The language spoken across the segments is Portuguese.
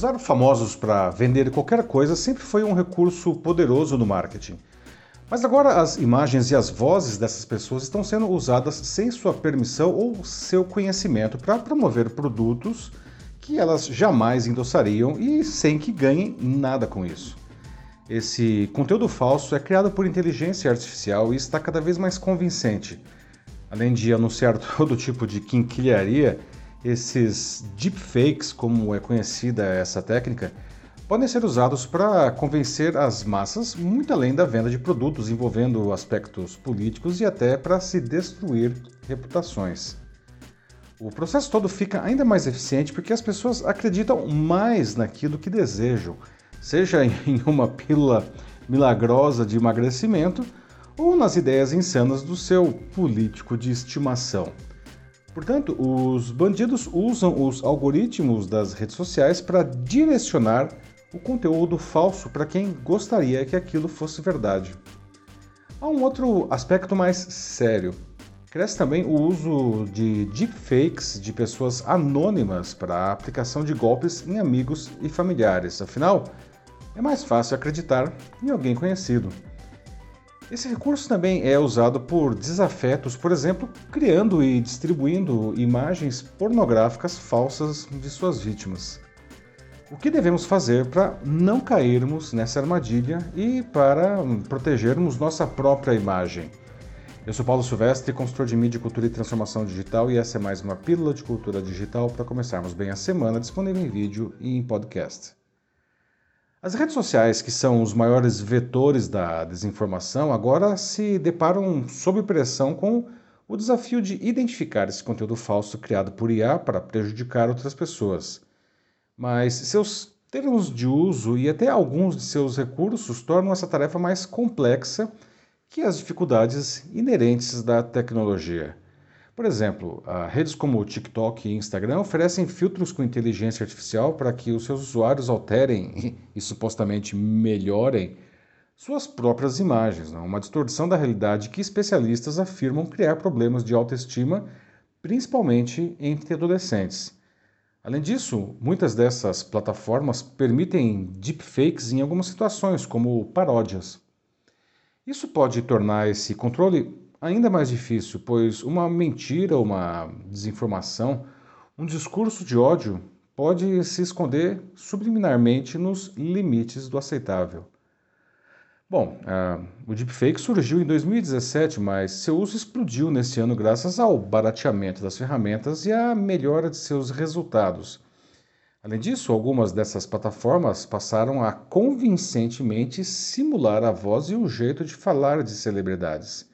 Usar famosos para vender qualquer coisa sempre foi um recurso poderoso no marketing. Mas agora as imagens e as vozes dessas pessoas estão sendo usadas sem sua permissão ou seu conhecimento para promover produtos que elas jamais endossariam e sem que ganhem nada com isso. Esse conteúdo falso é criado por inteligência artificial e está cada vez mais convincente. Além de anunciar todo tipo de quinquilharia, esses deepfakes, como é conhecida essa técnica, podem ser usados para convencer as massas muito além da venda de produtos envolvendo aspectos políticos e até para se destruir reputações. O processo todo fica ainda mais eficiente porque as pessoas acreditam mais naquilo que desejam, seja em uma pílula milagrosa de emagrecimento ou nas ideias insanas do seu político de estimação. Portanto, os bandidos usam os algoritmos das redes sociais para direcionar o conteúdo falso para quem gostaria que aquilo fosse verdade. Há um outro aspecto mais sério. Cresce também o uso de deepfakes de pessoas anônimas para a aplicação de golpes em amigos e familiares. Afinal, é mais fácil acreditar em alguém conhecido. Esse recurso também é usado por desafetos, por exemplo, criando e distribuindo imagens pornográficas falsas de suas vítimas. O que devemos fazer para não cairmos nessa armadilha e para protegermos nossa própria imagem? Eu sou Paulo Silvestre, consultor de mídia, cultura e transformação digital, e essa é mais uma pílula de cultura digital para começarmos bem a semana, disponível em vídeo e em podcast. As redes sociais, que são os maiores vetores da desinformação, agora se deparam sob pressão com o desafio de identificar esse conteúdo falso criado por IA para prejudicar outras pessoas mas seus termos de uso e até alguns de seus recursos tornam essa tarefa mais complexa que as dificuldades inerentes da tecnologia. Por exemplo, redes como o TikTok e Instagram oferecem filtros com inteligência artificial para que os seus usuários alterem e supostamente melhorem suas próprias imagens, não? uma distorção da realidade que especialistas afirmam criar problemas de autoestima, principalmente entre adolescentes. Além disso, muitas dessas plataformas permitem deepfakes em algumas situações, como paródias. Isso pode tornar esse controle ainda mais difícil, pois uma mentira, uma desinformação, um discurso de ódio pode se esconder subliminarmente nos limites do aceitável. Bom, uh, o deepfake surgiu em 2017, mas seu uso explodiu nesse ano graças ao barateamento das ferramentas e à melhora de seus resultados. Além disso, algumas dessas plataformas passaram a convincentemente simular a voz e o jeito de falar de celebridades.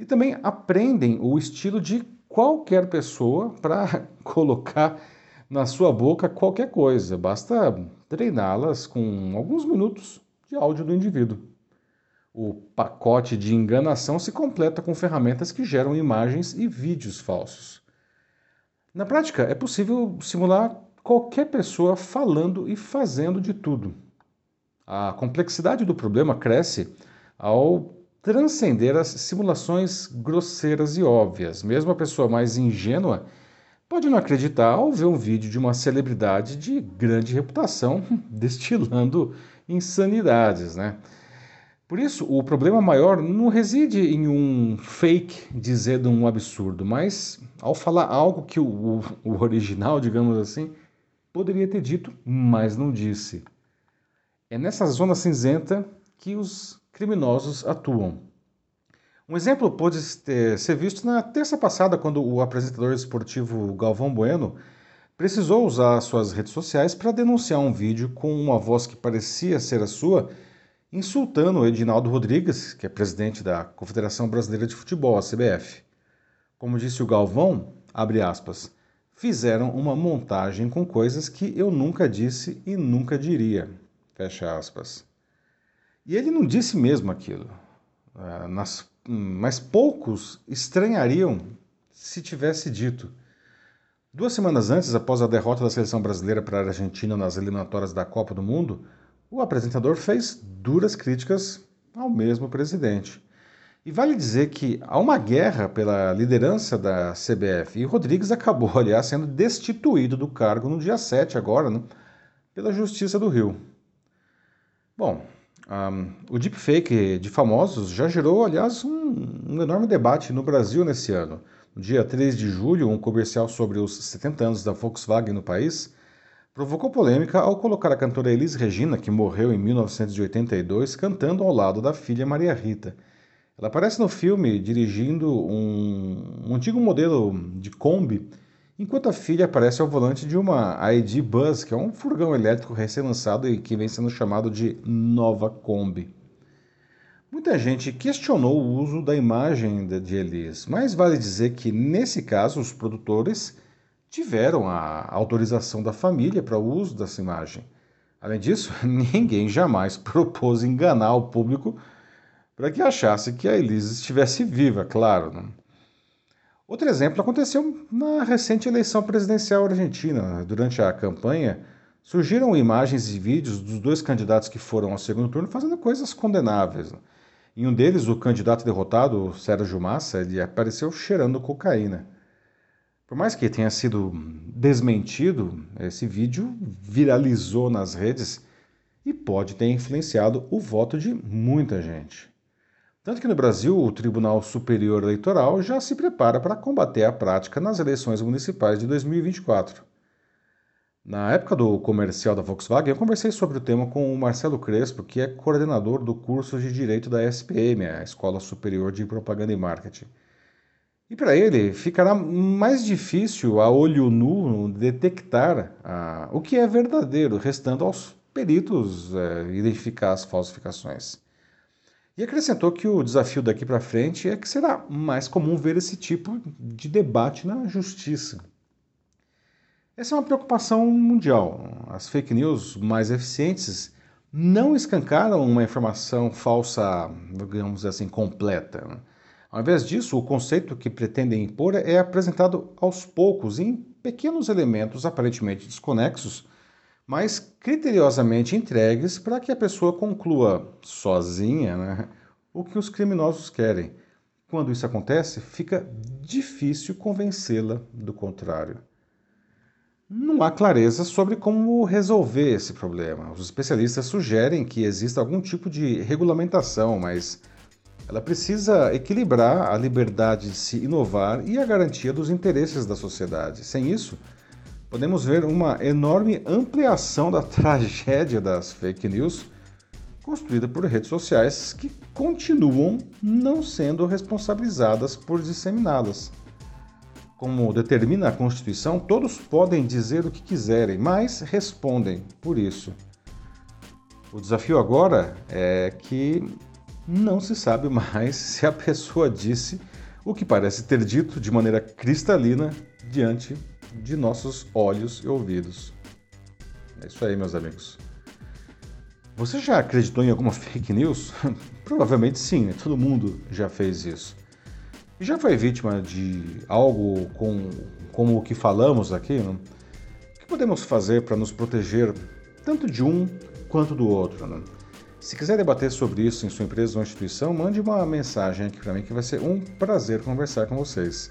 E também aprendem o estilo de qualquer pessoa para colocar na sua boca qualquer coisa, basta treiná-las com alguns minutos de áudio do indivíduo. O pacote de enganação se completa com ferramentas que geram imagens e vídeos falsos. Na prática, é possível simular qualquer pessoa falando e fazendo de tudo. A complexidade do problema cresce ao transcender as simulações grosseiras e óbvias. Mesmo a pessoa mais ingênua pode não acreditar ao ver um vídeo de uma celebridade de grande reputação destilando insanidades, né? Por isso, o problema maior não reside em um fake dizendo um absurdo, mas ao falar algo que o, o original, digamos assim, poderia ter dito, mas não disse. É nessa zona cinzenta que os criminosos atuam. Um exemplo pode ser visto na terça passada, quando o apresentador esportivo Galvão Bueno precisou usar suas redes sociais para denunciar um vídeo com uma voz que parecia ser a sua insultando o Edinaldo Rodrigues, que é presidente da Confederação Brasileira de Futebol, a CBF. Como disse o Galvão, abre aspas, fizeram uma montagem com coisas que eu nunca disse e nunca diria, fecha aspas. E ele não disse mesmo aquilo, ah, mas poucos estranhariam se tivesse dito. Duas semanas antes, após a derrota da seleção brasileira para a Argentina nas eliminatórias da Copa do Mundo, o apresentador fez duras críticas ao mesmo presidente. E vale dizer que há uma guerra pela liderança da CBF e Rodrigues acabou, aliás, sendo destituído do cargo no dia 7 agora, né? pela Justiça do Rio. Bom, um, o deepfake de famosos já gerou, aliás, um, um, enorme debate no Brasil nesse ano. No dia 3 de julho, um comercial sobre os 70 anos da Volkswagen no país provocou polêmica ao colocar a cantora Elis Regina, que morreu em 1982, cantando ao lado da filha Maria Rita. Ela aparece no filme dirigindo um, um antigo modelo de Kombi enquanto a filha aparece ao volante de uma ID Buzz, que é um furgão elétrico recém-lançado e que vem sendo chamado de Nova Kombi. Muita gente questionou o uso da imagem de Elis, mas vale dizer que, nesse caso, os produtores tiveram a autorização da família para o uso dessa imagem. Além disso, ninguém jamais propôs enganar o público para que achasse que a Elis estivesse viva, claro. Né? Outro exemplo aconteceu na recente eleição presidencial argentina. Durante a campanha, surgiram imagens e vídeos dos dois candidatos que foram ao segundo turno fazendo coisas condenáveis. Em um deles, o candidato derrotado, Sérgio Massa, ele apareceu cheirando cocaína. Por mais que tenha sido desmentido, esse vídeo viralizou nas redes e pode ter influenciado o voto de muita gente. Tanto que no Brasil, o Tribunal Superior Eleitoral já se prepara para combater a prática nas eleições municipais de 2024. Na época do comercial da Volkswagen, eu conversei sobre o tema com o Marcelo Crespo, que é coordenador do curso de Direito da SPM, a Escola Superior de Propaganda e Marketing. E para ele, ficará mais difícil a olho nu detectar ah, o que é verdadeiro, restando aos peritos eh, identificar as falsificações. E acrescentou que o desafio daqui para frente é que será mais comum ver esse tipo de debate na justiça. Essa é uma preocupação mundial. As fake news mais eficientes não escancaram uma informação falsa, digamos assim, completa. Ao invés disso, o conceito que pretendem impor é apresentado aos poucos, em pequenos elementos aparentemente desconexos, mas criteriosamente entregues para que a pessoa conclua sozinha né, o que os criminosos querem. Quando isso acontece, fica difícil convencê-la do contrário. Não há clareza sobre como resolver esse problema. Os especialistas sugerem que exista algum tipo de regulamentação, mas ela precisa equilibrar a liberdade de se inovar e a garantia dos interesses da sociedade. Sem isso, podemos ver uma enorme ampliação da tragédia das fake news construída por redes sociais que continuam não sendo responsabilizadas por disseminá-las. Como determina a Constituição, todos podem dizer o que quiserem, mas respondem por isso. O desafio agora é que não se sabe mais se a pessoa disse o que parece ter dito de maneira cristalina diante de nossos olhos e ouvidos. É isso aí, meus amigos. Você já acreditou em alguma fake news? Provavelmente sim, né? todo mundo já fez isso. E já foi vítima de algo com, como o que falamos aqui? Né? O que podemos fazer para nos proteger tanto de um quanto do outro? Né? Se quiser debater sobre isso em sua empresa ou instituição, mande uma mensagem aqui para mim que vai ser um prazer conversar com vocês.